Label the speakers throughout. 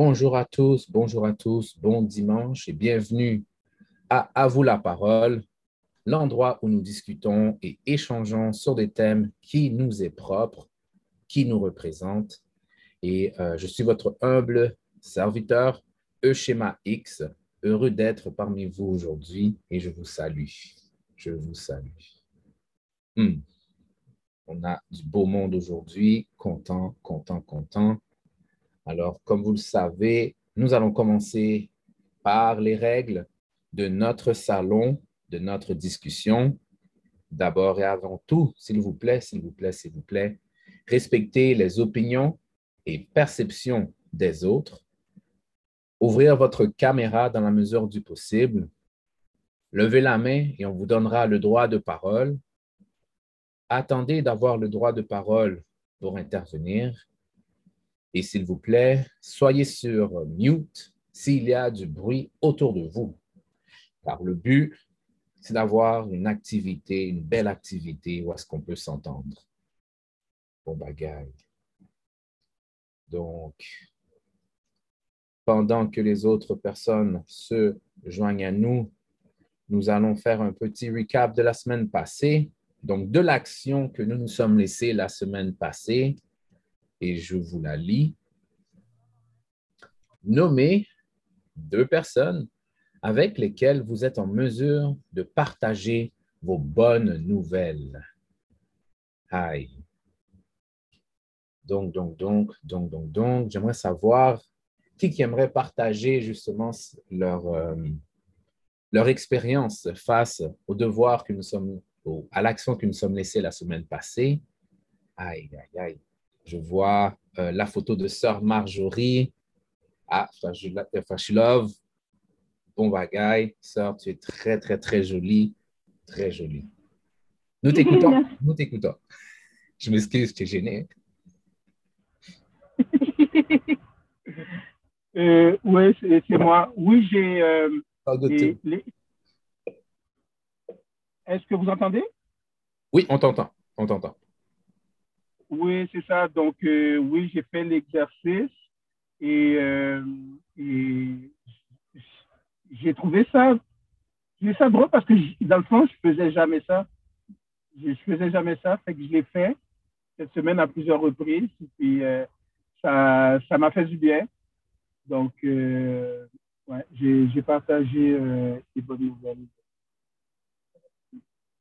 Speaker 1: Bonjour à tous, bonjour à tous, bon dimanche et bienvenue à À vous la parole, l'endroit où nous discutons et échangeons sur des thèmes qui nous est propre, qui nous représentent. Et euh, je suis votre humble serviteur, Euschema X, heureux d'être parmi vous aujourd'hui et je vous salue. Je vous salue. Hmm. On a du beau monde aujourd'hui, content, content, content. Alors, comme vous le savez, nous allons commencer par les règles de notre salon, de notre discussion. D'abord et avant tout, s'il vous plaît, s'il vous plaît, s'il vous plaît, respectez les opinions et perceptions des autres. Ouvrir votre caméra dans la mesure du possible. Levez la main et on vous donnera le droit de parole. Attendez d'avoir le droit de parole pour intervenir et s'il vous plaît, soyez sur mute s'il y a du bruit autour de vous. Car le but, c'est d'avoir une activité, une belle activité où est-ce qu'on peut s'entendre. Bon bagaille. Donc, pendant que les autres personnes se joignent à nous, nous allons faire un petit recap de la semaine passée. Donc, de l'action que nous nous sommes laissés la semaine passée, et je vous la lis. Nommez deux personnes avec lesquelles vous êtes en mesure de partager vos bonnes nouvelles. Aïe. Donc, donc, donc, donc, donc, donc, j'aimerais savoir qui, qui aimerait partager justement leur, euh, leur expérience face au devoir que nous sommes, à l'action que nous sommes laissés la semaine passée. Aïe, aïe, aïe. Je vois euh, la photo de sœur Marjorie. Ah, Fashilov. Bon bagaille. Sœur, tu es très, très, très jolie. Très jolie. Nous t'écoutons. Nous t'écoutons. Je m'excuse, tu es gêné.
Speaker 2: euh, oui, c'est moi. Oui, j'ai. Euh, Est-ce que vous entendez?
Speaker 1: Oui, on t'entend. On t'entend.
Speaker 2: Oui, c'est ça. Donc, euh, oui, j'ai fait l'exercice et, euh, j'ai trouvé ça, j'ai ça drôle parce que dans le fond, je faisais jamais ça. Je, faisais jamais ça, fait que je l'ai fait cette semaine à plusieurs reprises. Et puis, euh, ça, ça m'a fait du bien. Donc, ouais, j'ai partagé des bonnes nouvelles.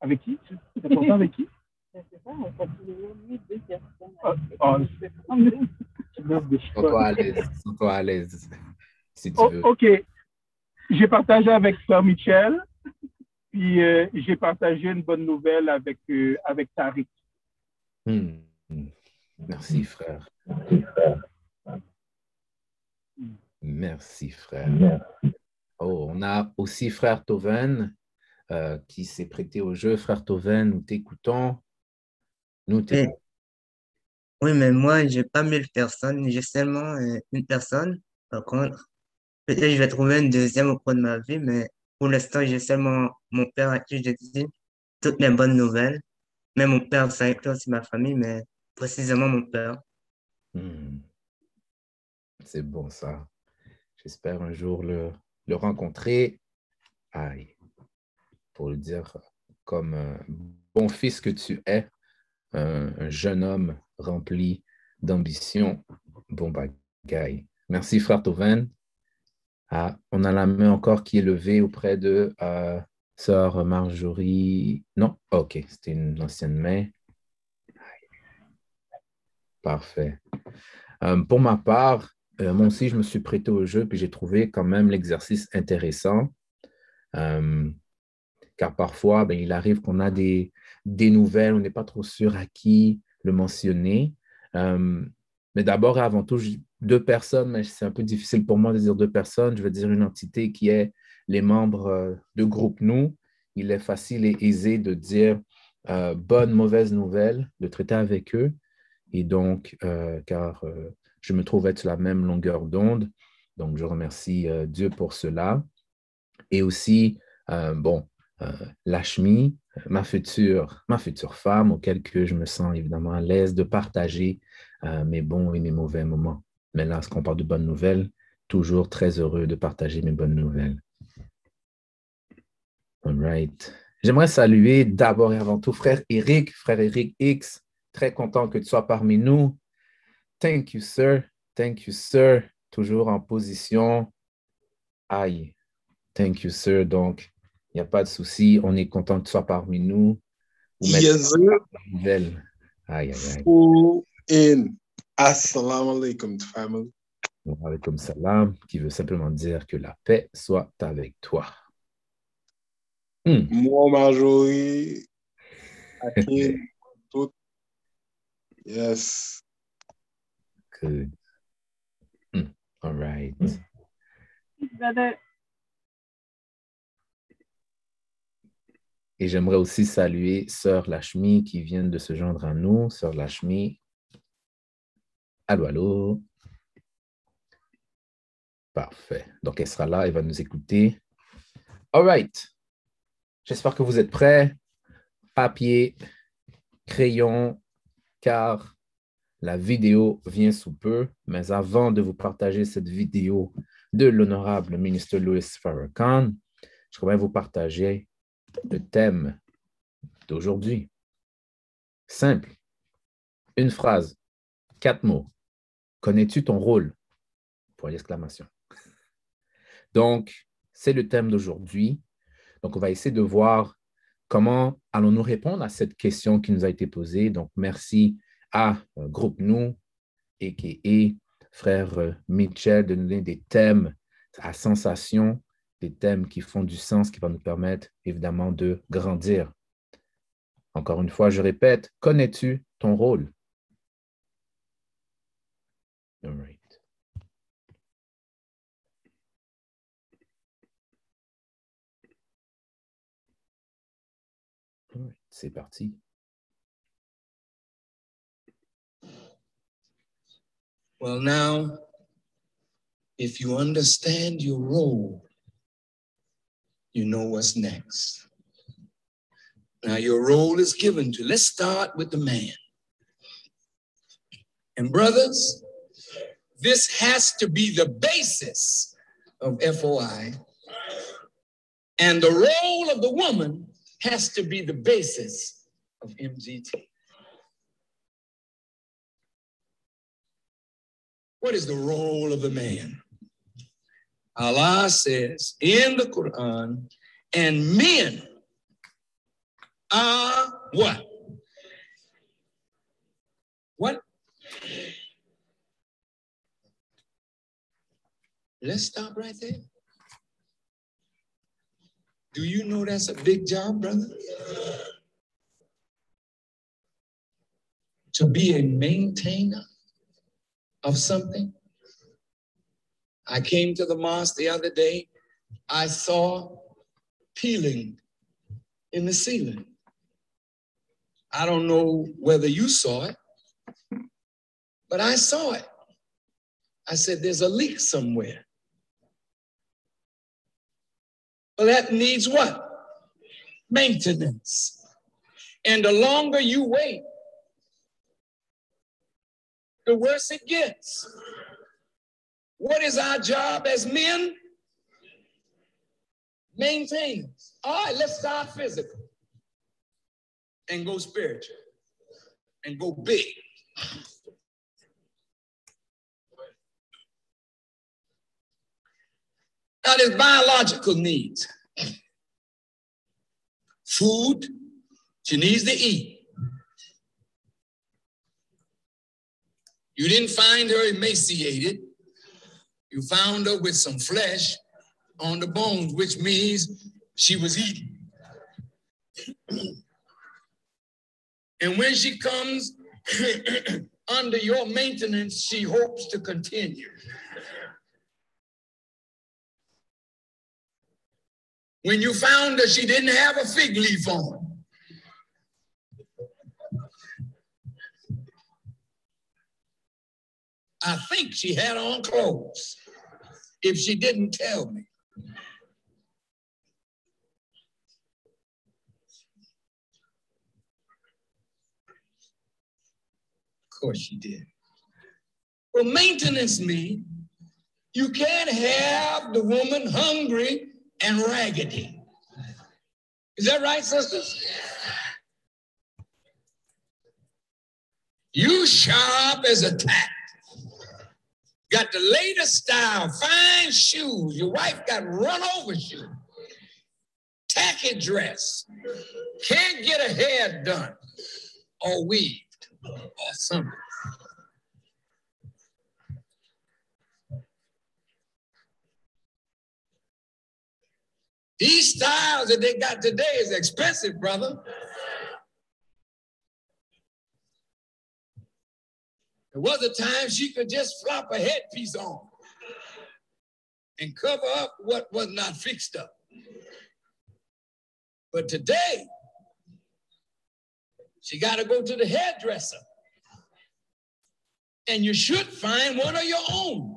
Speaker 2: Avec qui? C'est important avec qui?
Speaker 1: Sens-toi à l'aise. Sens-toi à l'aise. Si tu
Speaker 2: oh,
Speaker 1: veux.
Speaker 2: OK. J'ai partagé avec Sœur Michel. Puis euh, j'ai partagé une bonne nouvelle avec, euh, avec Tariq.
Speaker 1: Hmm. Merci, frère. Merci, frère. Oh, on a aussi frère Toven euh, qui s'est prêté au jeu. Frère Toven, nous t'écoutons. Nous
Speaker 3: Oui, oui, mais moi, j'ai pas mille personnes, j'ai seulement euh, une personne. Par contre, peut-être je vais trouver une deuxième au cours de ma vie, mais pour l'instant, j'ai seulement mon père à qui je dis toutes mes bonnes nouvelles. Mais mon père, ça inclut aussi ma famille, mais précisément mon père.
Speaker 1: Hmm. C'est bon ça. J'espère un jour le, le rencontrer. Aïe. Pour le dire comme un bon fils que tu es, un, jeune homme rempli d'ambition. Bon bagaille. Merci, frère Toven. Ah, on a la main encore qui est levée auprès de euh, sœur Marjorie. Non, ok, c'était une ancienne main. Parfait. Euh, pour ma part, euh, moi aussi, je me suis prêté au jeu, puis j'ai trouvé quand même l'exercice intéressant. car parfois, ben, il arrive qu'on a des, des nouvelles, on n'est pas trop sûr à qui le mentionner. Euh, mais d'abord et avant tout, deux personnes, mais c'est un peu difficile pour moi de dire deux personnes. Je veux dire une entité qui est les membres euh, de groupe Nous. Il est facile et aisé de dire euh, bonne, mauvaise nouvelle, de traiter avec eux. Et donc, car je me trouve être sur la même longueur d'onde. Donc, je remercie Dieu pour cela. Et aussi, bon, Lashmi, ma future, ma future femme, auquel que je me sens évidemment à l'aise de partager euh, mes bons et mes mauvais moments. Mais là, ce qu'on parle de bonnes nouvelles, Toujours très heureux de partager mes bonnes nouvelles. All right. J'aimerais saluer d'abord et avant tout frère Eric, frère Eric X. Très content que tu sois parmi nous. Thank you, sir. Thank you, sir. Toujours en position. Aïe. Thank you, sir. Donc, n'y a pas de souci. On est content que tu sois parmi nous. Sir. Aïe, aïe, aïe.
Speaker 4: Full in. Assalamu alaikum, family.
Speaker 1: Alaikum salam, qui veut simplement dire que la paix soit avec toi.
Speaker 4: Hmm. Moi, Marjorie, Akin, tout. Yes.
Speaker 1: Good. Mm. All right. Et j'aimerais aussi saluer Sœur Lachmi qui vient de se joindre à nous. Sœur Lachmi. Allô, allô. Parfait. Donc, elle sera là, elle va nous écouter. All right. J'espère que vous êtes prêts. Papier, crayon, car la vidéo vient sous peu, mais avant de vous partager cette vidéo de l'honorable ministre Louis Farrakhan, je voudrais vous partager le thème d'aujourd'hui. Simple. Une phrase, quatre mots. Connais-tu ton rôle? Pour l'exclamation. Donc, c'est le thème d'aujourd'hui. Donc, on va essayer de voir comment allons-nous répondre à cette question qui nous a été posée. Donc, merci à euh, Groupe Nous, Frère euh, Mitchell, de nous donner des thèmes à sensation, des thèmes qui font du sens, qui vont nous permettre évidemment de grandir. Encore une fois, je répète, connais-tu ton rôle? All right. C'est parti.
Speaker 5: Well, now, if you understand your role, you know what's next. Now, your role is given to, let's start with the man. And, brothers, this has to be the basis of FOI. And the role of the woman has to be the basis of MGT. What is the role of the man? Allah says in the Quran, and men are what? What? Let's stop right there. Do you know that's a big job, brother? To be a maintainer of something. I came to the mosque the other day. I saw peeling in the ceiling. I don't know whether you saw it, but I saw it. I said, There's a leak somewhere. Well, that needs what? Maintenance. And the longer you wait, the worse it gets. What is our job as men? Maintain. All right, let's start physical and go spiritual and go big. Now, there's biological needs. Food, she needs to eat. You didn't find her emaciated. You found her with some flesh on the bones, which means she was eating. and when she comes under your maintenance, she hopes to continue. When you found her, she didn't have a fig leaf on. I think she had on clothes if she didn't tell me. Of course she did. Well, maintenance means You can't have the woman hungry and raggedy. Is that right, sisters? You sharp as a tack. Got the latest style, fine shoes. Your wife got run over shoes. Tacky dress. Can't get a hair done or weaved or something. These styles that they got today is expensive, brother. There was a time she could just flop a headpiece on and cover up what was not fixed up. But today, she got to go to the hairdresser. And you should find one of your own.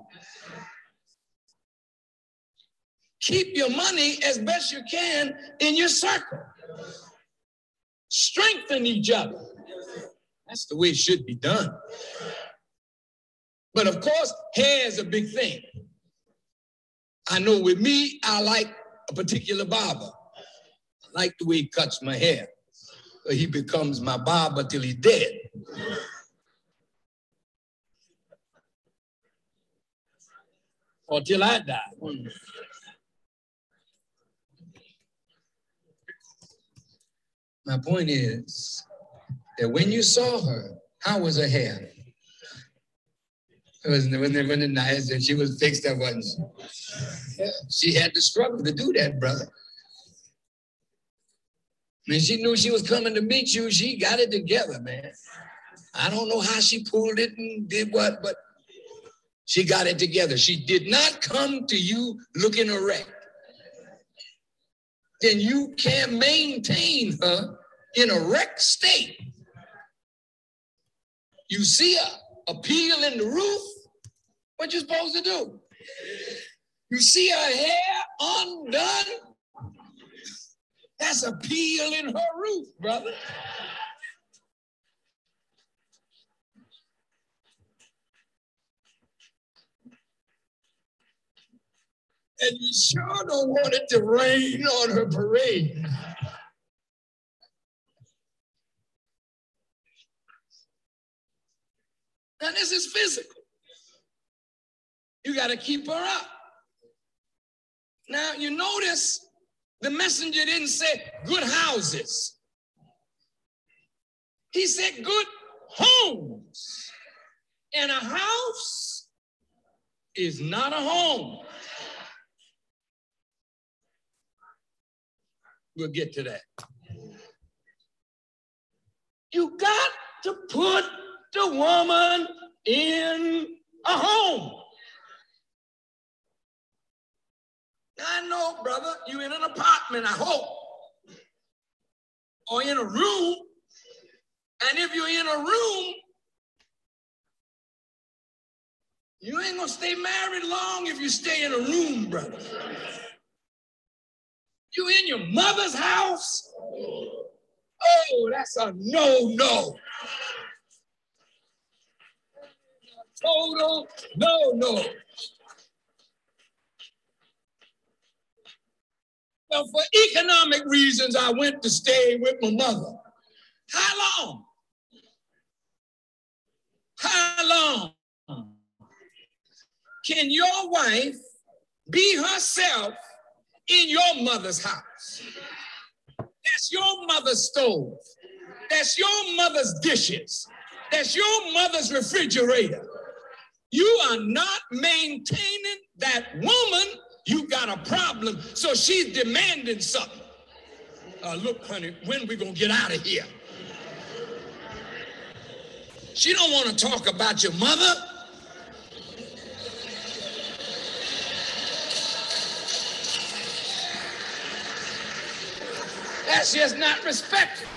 Speaker 5: Keep your money as best you can in your circle. Strengthen each other. That's the way it should be done. But of course, hair is a big thing. I know with me, I like a particular barber. I like the way he cuts my hair. He becomes my barber till he's dead. Or till I die. My point is that when you saw her, how was her hair? It was when they went nice and she was fixed up, wasn't she? Had to struggle to do that, brother. When she knew she was coming to meet you, she got it together, man. I don't know how she pulled it and did what, but she got it together. She did not come to you looking a wreck. Then you can't maintain her in a wrecked state. You see her appeal in the roof, what you supposed to do? You see her hair undone? That's a peel in her roof, brother. And you sure don't want it to rain on her parade. Now, this is physical. You got to keep her up. Now, you notice the messenger didn't say good houses, he said good homes. And a house is not a home. We'll get to that. You got to put the woman in a home. I know, brother, you in an apartment, I hope, or in a room. And if you're in a room, you ain't gonna stay married long if you stay in a room, brother. You in your mother's house? Oh, that's a no-no. Total no-no. Well, for economic reasons, I went to stay with my mother. How long? How long can your wife be herself in your mother's house? That's your mother's stove. That's your mother's dishes. That's your mother's refrigerator. You are not maintaining that woman you got a problem. So she's demanding something. Uh, look, honey, when we gonna get out of here? She don't want to talk about your mother. That's just not respectful.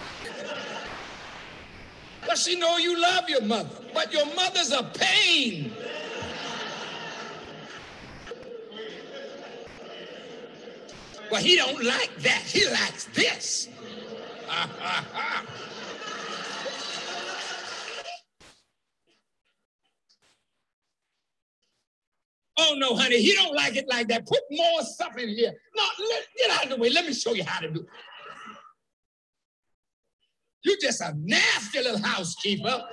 Speaker 5: But she know you love your mother, but your mother's a pain. Well, he don't like that. He likes this. oh no, honey. He don't like it like that. Put more stuff in here. No, let, get out of the way. Let me show you how to do it. You just a nasty little housekeeper.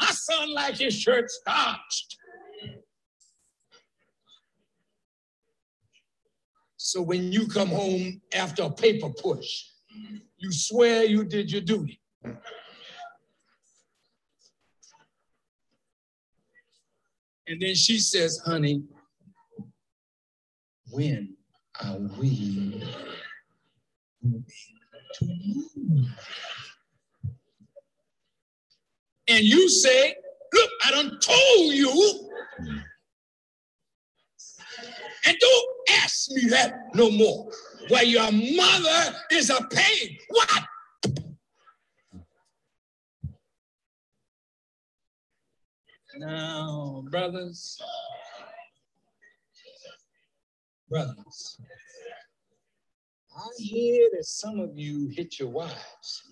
Speaker 5: My son like his shirt starched. So when you come home after a paper push, you swear you did your duty. And then she says, honey, when are we and you say, look, I done told you. And don't ask me that no more. Where your mother is a pain. What? Now, brothers, brothers, I hear that some of you hit your wives.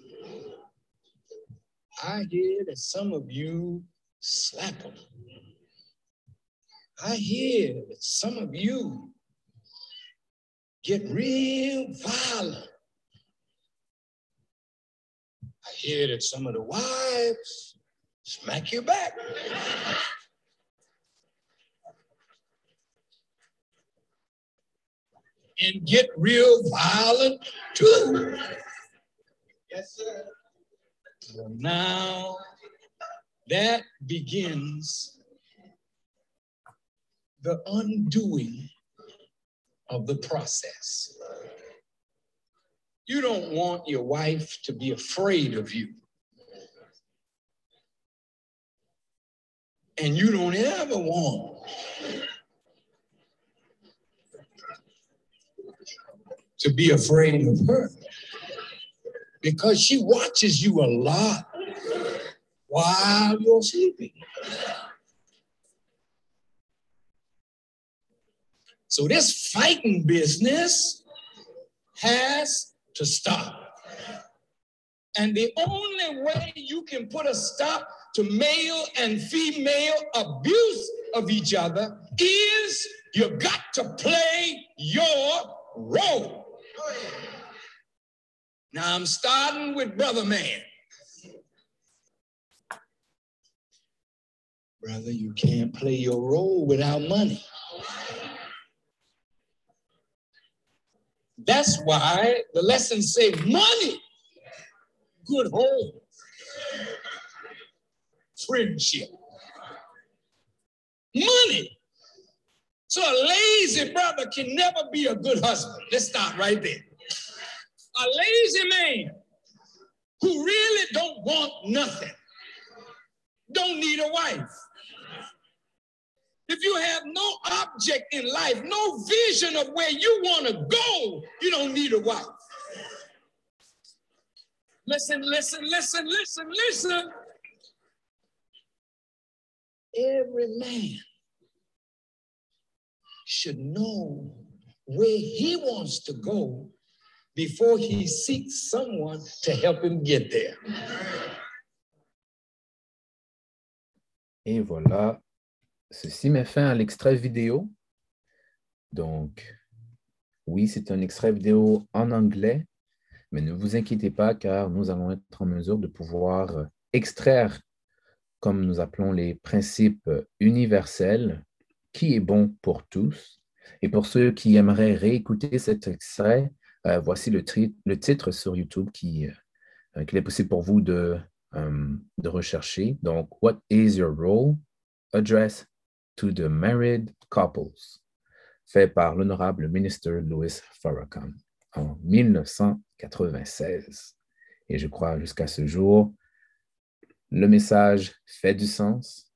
Speaker 5: I hear that some of you slap them. I hear that some of you get real violent. I hear that some of the wives smack you back. and get real violent too. Yes, sir. Now that begins the undoing of the process. You don't want your wife to be afraid of you. And you don't ever want to be afraid of her because she watches you a lot while you're sleeping. So this fighting business has to stop. And the only way you can put a stop to male and female abuse of each other is you got to play your role. Now I'm starting with Brother Man. Brother, you can't play your role without money. That's why the lessons say money, good home, friendship, money. So a lazy brother can never be a good husband. Let's start right there. A lazy man who really don't want nothing, don't need a wife. If you have no object in life, no vision of where you want to go, you don't need a wife. Listen, listen, listen, listen, listen. Every man should know where he wants to go before he seeks someone to help him get there.
Speaker 1: Et voilà, ceci met fin à l'extrait vidéo. Donc, oui, c'est un extrait vidéo en anglais, mais ne vous inquiétez pas car nous allons être en mesure de pouvoir extraire, comme nous appelons les principes universels, qui est bon pour tous. Et pour ceux qui aimeraient réécouter cet extrait, euh, voici le, titre sur YouTube qui, euh, qu'il est possible pour vous de, um, de rechercher. Donc, What is your role? Address to the married couples, fait par l'honorable ministre Louis Farrakhan en 1996. Et je crois jusqu'à ce jour, le message fait du sens,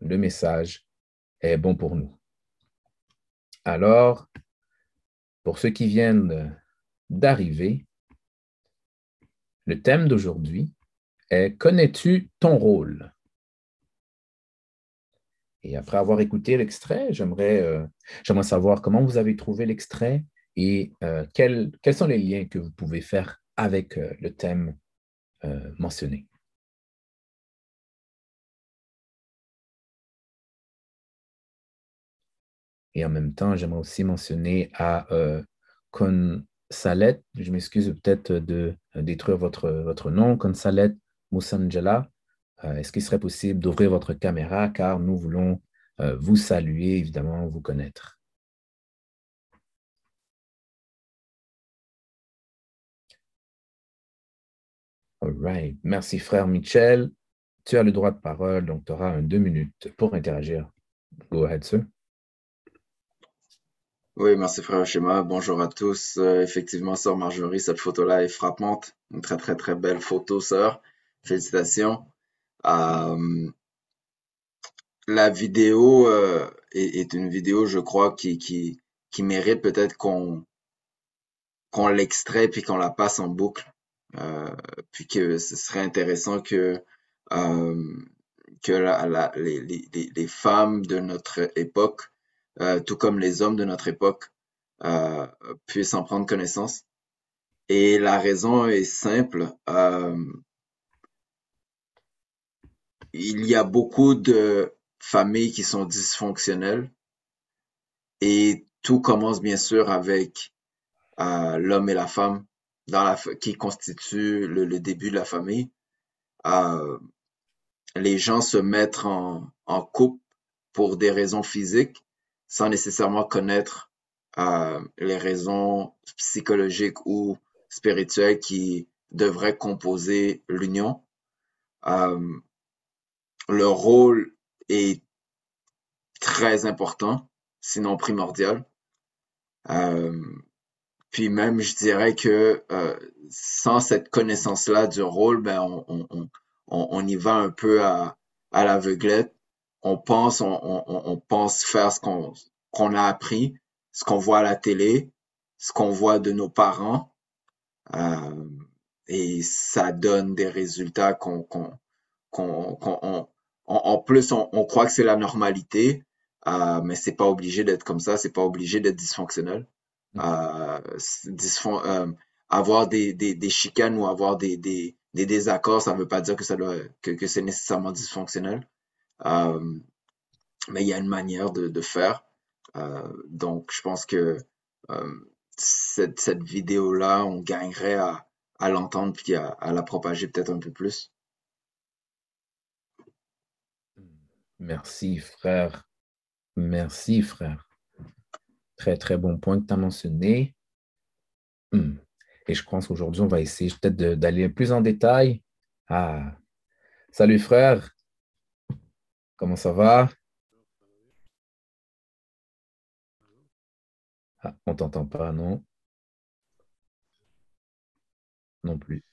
Speaker 1: le message est bon pour nous. Alors, pour ceux qui viennent d'arriver, le thème d'aujourd'hui est Connais-tu ton rôle? Et après avoir écouté l'extrait, euh, j'aimerais savoir comment vous avez trouvé l'extrait et euh, quels sont les liens que vous pouvez faire avec euh, le thème mentionné. Et en même temps, j'aimerais aussi mentionner à Consalette, je m'excuse peut-être de détruire votre, votre nom, Consalette Moussangela, euh, est-ce qu'il serait possible d'ouvrir votre caméra car nous voulons euh, vous saluer, évidemment, vous connaître? All right. Merci, frère Michel. Tu as le droit de parole, donc tu auras deux minutes pour interagir. Go ahead, sir.
Speaker 6: Oui, merci frère Schéma. Bonjour à tous. Euh, effectivement, sœur Marjorie, cette photo-là est frappante. Une très, très, très belle photo, sœur. Félicitations. Euh, la vidéo euh, est, une vidéo, je crois, qui, qui, mérite peut-être qu'on l'extrait puis qu'on la passe en boucle. Euh, puis que ce serait intéressant que que les, femmes de notre époque, tout comme les hommes de notre époque, puissent en prendre connaissance. Et la raison est simple. Il y a beaucoup de familles qui sont dysfonctionnelles et tout commence bien sûr avec euh, l'homme et la femme qui constituent le, début de la famille. Euh, les gens se mettent en, en couple pour des raisons physiques sans nécessairement connaître euh, les raisons psychologiques ou spirituelles qui devraient composer l'union. Le rôle est très important, sinon primordial. Euh, puis même, je dirais que euh, sans cette connaissance-là du rôle, ben on, on, on, on, y va un peu à, à l'aveuglette. On pense, on, pense faire ce qu'on qu'on a appris, ce qu'on voit à la télé, ce qu'on voit de nos parents, euh, et ça donne des résultats qu'on qu'on qu'on en, plus, on, croit que c'est la normalité, euh, mais c'est pas obligé d'être comme ça, c'est pas obligé d'être dysfonctionnel. Mm. Euh, euh, avoir des, des, des, chicanes ou avoir des, des, des désaccords, ça ne veut pas dire que, ça doit, que, que c'est nécessairement dysfonctionnel. Euh, mais il y a une manière de, de faire. Euh, donc, je pense que euh, cette, cette vidéo-là, on gagnerait à, à l'entendre puis à, à la propager peut-être un peu plus.
Speaker 1: Merci, frère. Merci, frère. Très, très bon point que tu as mentionné. Hmm. Et je pense qu'aujourd'hui, on va essayer peut-être d'aller plus en détail. Ah, salut, frère. Comment ça va? Ah, on t'entend pas, non? Non plus.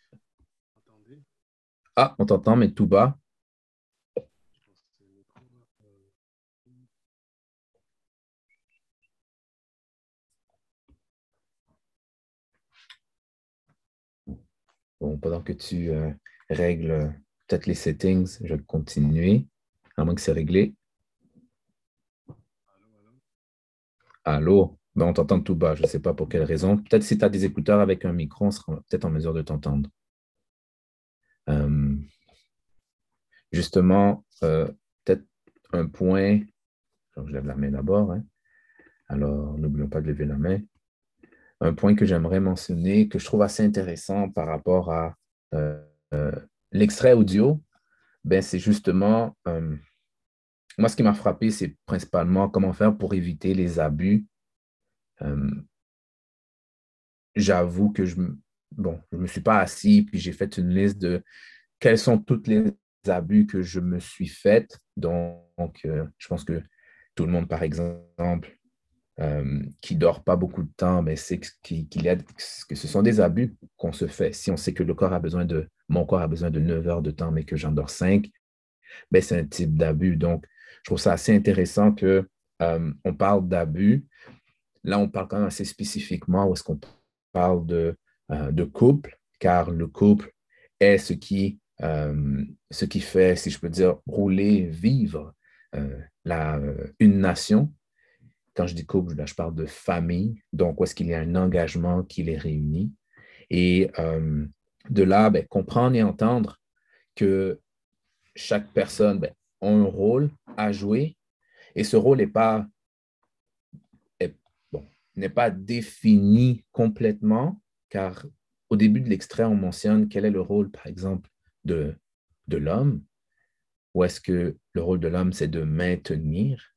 Speaker 1: Ah, on t'entend, mais tout bas. Bon, pendant que tu euh, règles peut-être les settings, je vais continuer, à moins que c'est réglé. Allô? Ben, on t'entend tout bas, je ne sais pas pour quelle raison. Peut-être si tu as des écouteurs avec un micro, on sera peut-être en mesure de t'entendre. Euh, justement, euh, peut-être un point. je lève la main d'abord. Hein. Alors, n'oublions pas de lever la main un point que j'aimerais mentionner, que je trouve assez intéressant par rapport à euh, euh, l'extrait audio, ben, c'est justement, euh, moi, ce qui m'a frappé, c'est principalement comment faire pour éviter les abus. J'avoue que je bon, je ne me suis pas assis, puis j'ai fait une liste de quels sont tous les abus que je me suis fait. Donc, je pense que tout le monde, par exemple, euh, qui dort pas beaucoup de temps, mais c'est qu'il que ce sont des abus qu'on se fait. Si on sait que le corps a besoin de, mon corps a besoin de 9 heures de temps, mais que j'en dors 5, ben c'est un type d'abus. Donc, je trouve ça assez intéressant que euh, on parle d'abus. Là, on parle quand même assez spécifiquement où est-ce qu'on parle de, euh, couple, car le couple est ce qui, ce qui fait, si je peux dire, rouler, vivre la, une nation quand je dis couple, là, je parle de famille. Donc, où est-ce qu'il y a un engagement qui les réunit? Et euh, de là, ben, comprendre et entendre que chaque personne ben, a un rôle à jouer et ce rôle n'est pas défini complètement, car au début de l'extrait, on mentionne quel est le rôle, par exemple, de, de l'homme, ou est-ce que le rôle de l'homme, c'est de maintenir.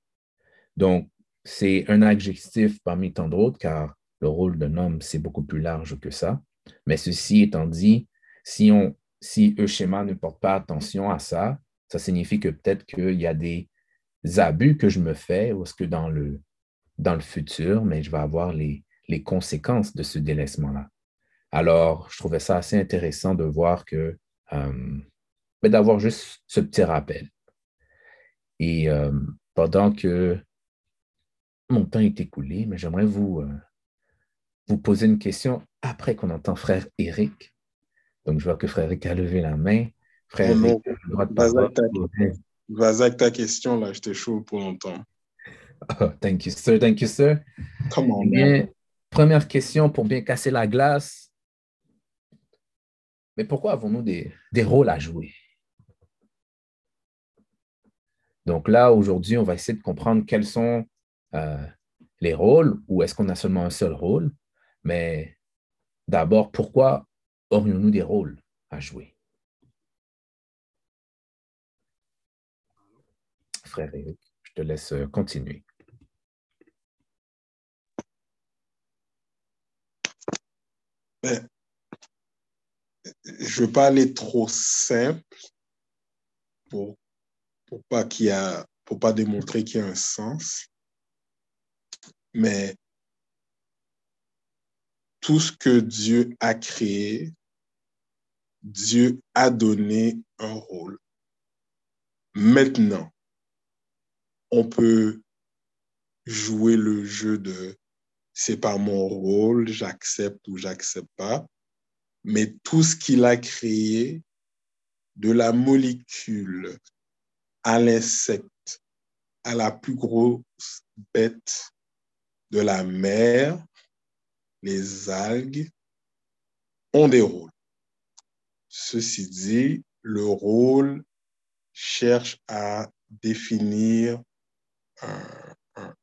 Speaker 1: Donc, c'est un adjectif parmi tant d'autres, car le rôle d'un homme, c'est beaucoup plus large que ça. Mais ceci étant dit, si, on, si ne porte pas attention à ça, ça signifie que peut-être qu'il y a des abus que je me fais, ou est-ce que dans le, dans le futur, mais je vais avoir les, les conséquences de ce délaissement-là. Alors, je trouvais ça assez intéressant de voir que, euh, ben, d'avoir juste ce petit rappel. Et euh, pendant que mon temps est écoulé, mais j'aimerais vous, euh, vous poser une question après qu'on entend frère Eric. Donc, je vois que frère Eric a levé la main. Frère
Speaker 4: Eric, Vas-y avec ta question, là, j'étais chaud pour longtemps.
Speaker 1: Oh, thank you, sir. Thank you, sir.
Speaker 4: Come on,
Speaker 1: Première question pour bien casser la glace. Mais pourquoi avons-nous des, des rôles à jouer? Donc là, aujourd'hui, on va essayer de comprendre quels sont euh, les rôles ou est-ce qu'on a seulement un seul rôle? Mais d'abord, pourquoi aurions-nous des rôles à jouer? Frère Eric, je te laisse euh, continuer.
Speaker 4: Ben, je ne veux pas aller trop simple pour, pour pas qu'il y a, pour pas démontrer qu'il y a un sens. Mais tout ce que Dieu a créé, Dieu a donné un rôle. Maintenant, on peut jouer le jeu de c'est pas mon rôle, j'accepte ou j'accepte pas. Mais tout ce qu'il a créé, de la molécule à l'insecte, à la plus grosse bête de la mer, les algues, ont des rôles. Ceci dit, le rôle cherche à définir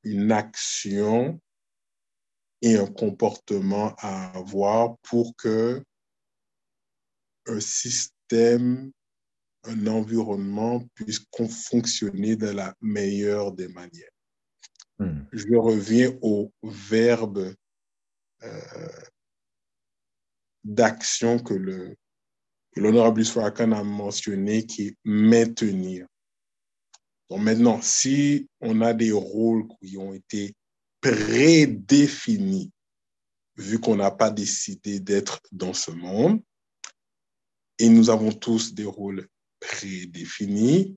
Speaker 4: une action et un comportement à avoir pour que un système, un environnement puisse fonctionner de la meilleure des manières. Hmm. Je reviens au verbe euh, d'action que le l'honorable Swarakan a mentionné, qui est maintenir. Donc maintenant, si on a des rôles qui ont été prédéfinis, vu qu'on n'a pas décidé d'être dans ce monde, et nous avons tous des rôles prédéfinis,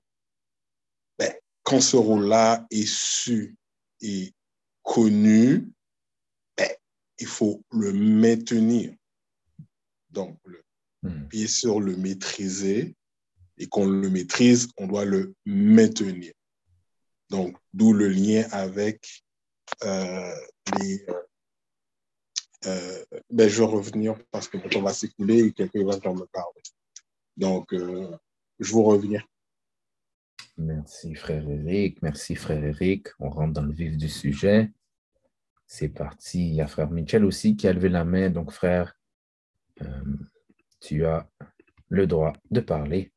Speaker 4: ben, quand ce rôle-là est su et connu, ben, il faut le maintenir. Donc, le, hmm. bien sûr, le maîtriser, et qu'on le maîtrise, on doit le maintenir. Donc, d'où le lien avec euh, les... Euh, euh, ben, je vais revenir parce que on va s'écouler et quelqu'un va me parler. Donc, je vous reviens.
Speaker 1: Merci, frère Eric. Merci, frère Eric. On rentre dans le vif du sujet. C'est parti. Il y a frère Michel aussi qui a levé la main. Donc, frère, tu as le droit de parler.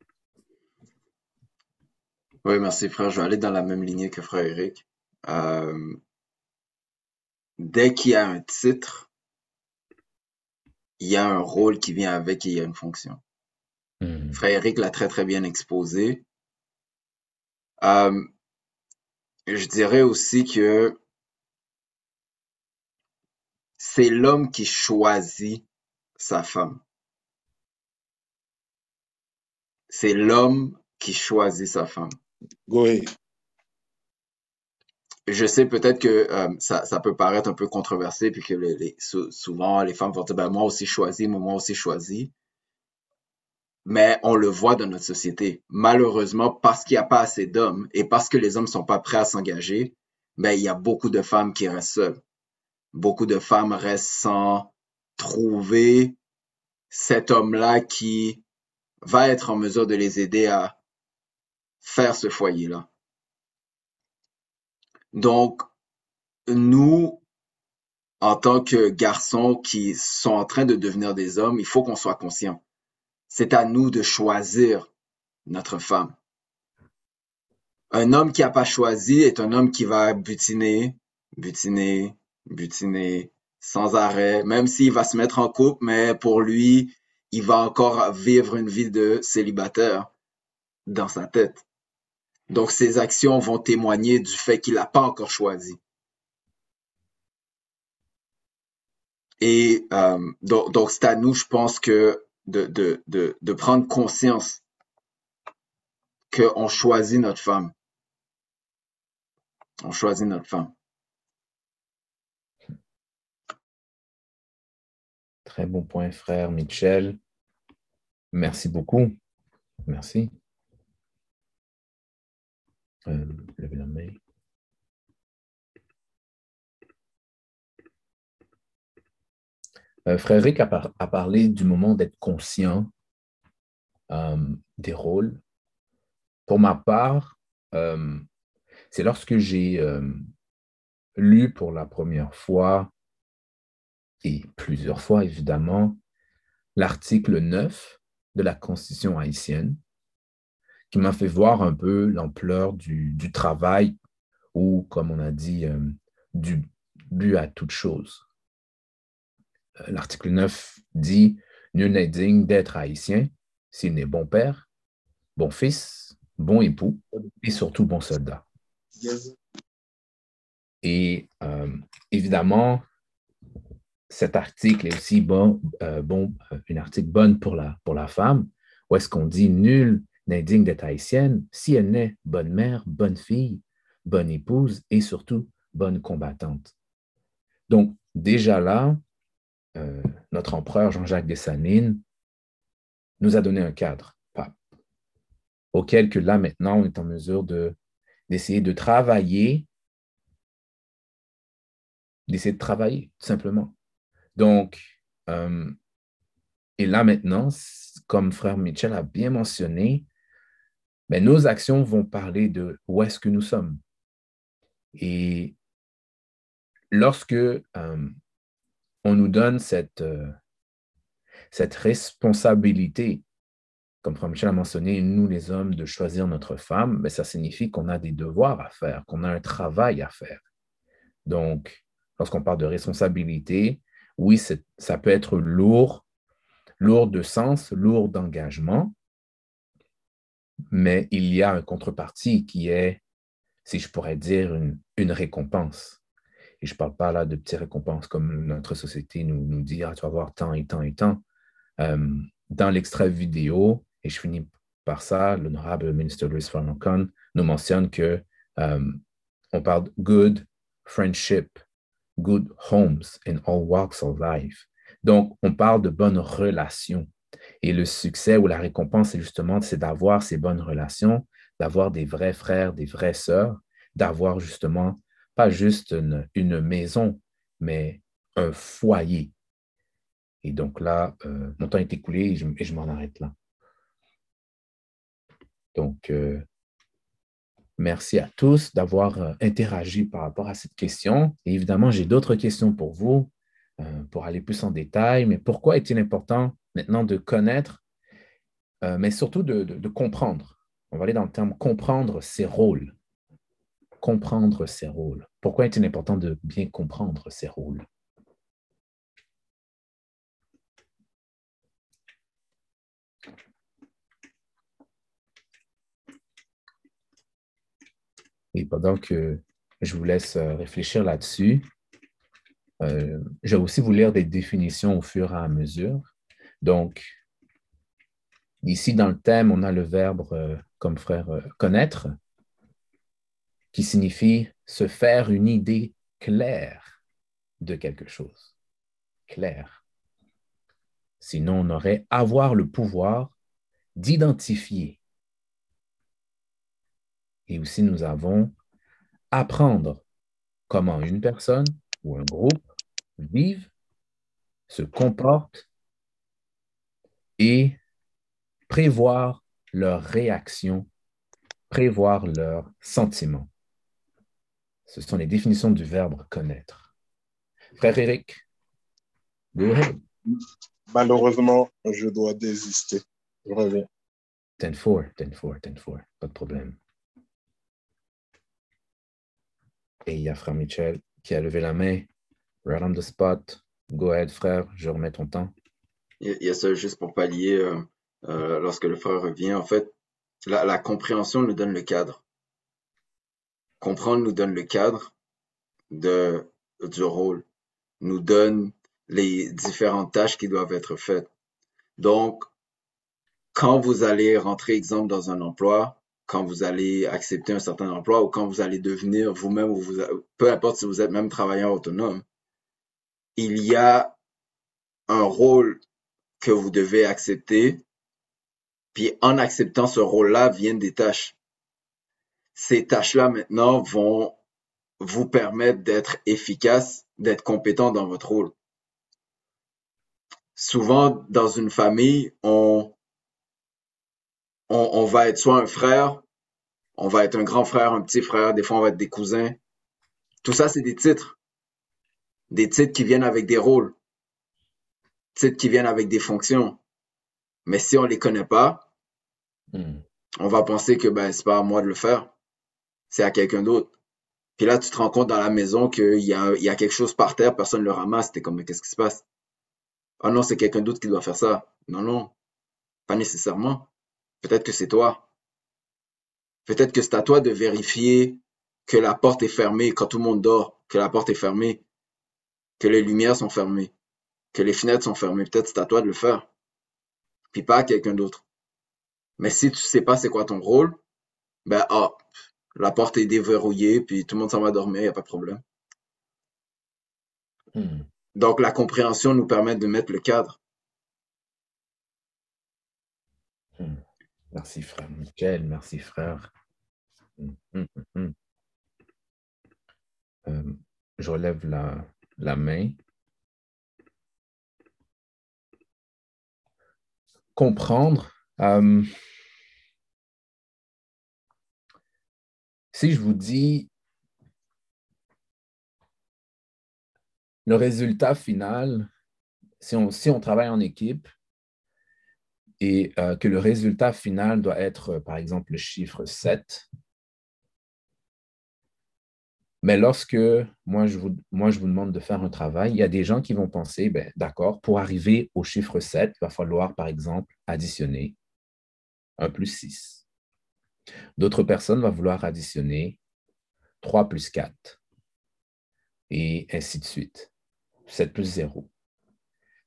Speaker 6: Oui, merci, frère. Je vais aller dans la même lignée que frère Eric dès qu'il y a un titre, il y a un rôle qui vient avec et il y a une fonction. Hmm. Frère Eric l'a très très bien exposé. Euh, je dirais aussi que c'est l'homme qui choisit sa femme. C'est l'homme qui choisit sa femme.
Speaker 4: Go ahead
Speaker 6: je sais peut-être que euh, ça, ça, peut paraître un peu controversé, puis que les, souvent les femmes vont dire ben, moi aussi choisi, moi aussi choisi. Mais on le voit dans notre société. Malheureusement, parce qu'il n'y a pas assez d'hommes et parce que les hommes ne sont pas prêts à s'engager, ben, il y a beaucoup de femmes qui restent seules. Beaucoup de femmes restent sans trouver cet homme-là qui va être en mesure de les aider à faire ce foyer-là. Donc, nous, en tant que garçons qui sont en train de devenir des hommes, il faut qu'on soit conscient. C'est à nous de choisir notre femme. Un homme qui n'a pas choisi est un homme qui va butiner, butiner, butiner sans arrêt, même s'il va se mettre en couple, mais pour lui, il va encore vivre une vie de célibataire dans sa tête. Donc, ses actions vont témoigner du fait qu'il n'a pas encore choisi. Et euh, donc, donc c'est à nous, je pense, que de, prendre conscience qu'on choisit notre femme. On choisit notre femme.
Speaker 1: Très bon point, frère Michel. Merci beaucoup. Merci. Euh, levez. Frère Rick a, parlé du moment d'être conscient euh, des rôles. Pour ma part, euh, c'est lorsque j'ai lu pour la première fois, et plusieurs fois évidemment, l'article 9 de la Constitution haïtienne, qui m'a fait voir un peu l'ampleur du, travail ou, comme on a dit, du but à toute chose. Euh, l'article 9 dit Nul n'est digne d'être haïtien s'il n'est bon père, bon fils, bon époux et surtout bon soldat. Et euh, évidemment, cet article est aussi bon, euh, bon un article bonne pour la, pour la femme, où est-ce qu'on dit Nul n'est digne d'être haïtienne si elle n'est bonne mère, bonne fille, bonne épouse et surtout bonne combattante. Donc, déjà là, euh, notre empereur Jean-Jacques Dessalines nous a donné un cadre, auquel que là maintenant on est en mesure de, d'essayer de travailler, d'essayer de travailler tout simplement. Donc, euh, et là maintenant, comme frère Mitchell a bien mentionné, mais ben, nos actions vont parler de où est-ce que nous sommes. Et lorsque euh, on nous donne cette, euh, cette responsabilité, comme Michel a mentionné, nous les hommes, de choisir notre femme, mais ça signifie qu'on a des devoirs à faire, qu'on a un travail à faire. Donc, lorsqu'on parle de responsabilité, oui, ça peut être lourd, lourd de sens, lourd d'engagement, mais il y a un contrepartie qui est, si je pourrais dire, une récompense. Et je ne parle pas là de petites récompenses comme notre société nous, dit, ah, tu vas avoir tant et tant et tant. Euh, dans l'extrait vidéo, et je finis par ça, l'honorable ministre Louis Farrakhan nous mentionne que euh, on parle good friendship, good homes in all walks of life. Donc, on parle de bonnes relations. Et le succès ou la récompense, c'est justement d'avoir ces bonnes relations, d'avoir des vrais frères, des vraies sœurs, d'avoir justement pas juste une, maison, mais un foyer. Et donc là, euh, mon temps est écoulé et je, m'en arrête là. Donc, euh, merci à tous d'avoir euh, interagi par rapport à cette question. Et évidemment, j'ai d'autres questions pour vous, pour aller plus en détail. Mais pourquoi est-il important maintenant de connaître, mais surtout de comprendre? On va aller dans le terme comprendre ses rôles comprendre ses rôles. Pourquoi est-il important de bien comprendre ses rôles? Et pendant que je vous laisse euh, réfléchir là-dessus, euh, je vais aussi vous lire des définitions au fur et à mesure. Donc, ici dans le thème, on a le verbe euh, comme frère connaître, qui signifie se faire une idée claire de quelque chose. Claire. Sinon, on aurait avoir le pouvoir d'identifier. Et aussi, nous avons apprendre comment une personne ou un groupe vivent, se comportent et prévoir leurs réactions, prévoir leurs sentiments. Ce sont les définitions du verbe connaître. Frère Eric, go ahead.
Speaker 4: Malheureusement, je dois désister. Je reviens.
Speaker 1: 10-4, 10-4, 10-4, pas de problème. Et il y a frère Michel qui a levé la main. Right on the spot. Go ahead, frère, je remets ton temps.
Speaker 6: Il y a ça juste pour pallier euh, euh, lorsque le frère revient. En fait, la, la compréhension nous donne le cadre. Comprendre nous donne le cadre de, du rôle, nous donne les différentes tâches qui doivent être faites. Donc, quand vous allez rentrer, exemple, dans un emploi, quand vous allez accepter un certain emploi ou quand vous allez devenir vous-même, ou vous, peu importe si vous êtes même travailleur autonome, il y a un rôle que vous devez accepter. Puis en acceptant ce rôle-là viennent des tâches. Ces tâches-là maintenant vont vous permettre d'être efficace, d'être compétent dans votre rôle. Souvent, dans une famille, on, on, on va être soit un frère, on va être un grand frère, un petit frère, des fois on va être des cousins. Tout ça, c'est des titres. Des titres qui viennent avec des rôles. Titres qui viennent avec des fonctions. Mais si on les connaît pas,
Speaker 1: Hmm.
Speaker 6: on va penser que ben, c'est pas à moi de le faire. C'est à quelqu'un d'autre. Puis là, tu te rends compte dans la maison qu'il y a, il y a quelque chose par terre, personne ne le ramasse. T'es comme, qu'est-ce qui se passe? Ah non, c'est quelqu'un d'autre qui doit faire ça. Non, non. Pas nécessairement. Peut-être que c'est toi. Peut-être que c'est à toi de vérifier que la porte est fermée quand tout le monde dort, que la porte est fermée, que les lumières sont fermées, que les fenêtres sont fermées. Peut-être c'est à toi de le faire. Puis pas à quelqu'un d'autre. Mais si tu sais pas c'est quoi ton rôle, ben ah, la porte est déverrouillée, puis tout le monde s'en va dormir, y a pas de problème.
Speaker 1: Hmm.
Speaker 6: Donc la compréhension nous permet de mettre le cadre.
Speaker 1: Hmm. Merci, frère Michel. Merci, frère. Hmm. Euh, je relève la, la main. Comprendre. euh, si je vous dis le résultat final, si on, travaille en équipe et euh, que le résultat final doit être, euh, par exemple, le chiffre 7, mais lorsque moi je, vous, demande de faire un travail, il y a des gens qui vont penser, ben, d'accord, pour arriver au chiffre 7, il va falloir, par exemple, additionner 1 plus 6. D'autres personnes vont vouloir additionner 3 plus 4 et ainsi de suite. 7 plus 0.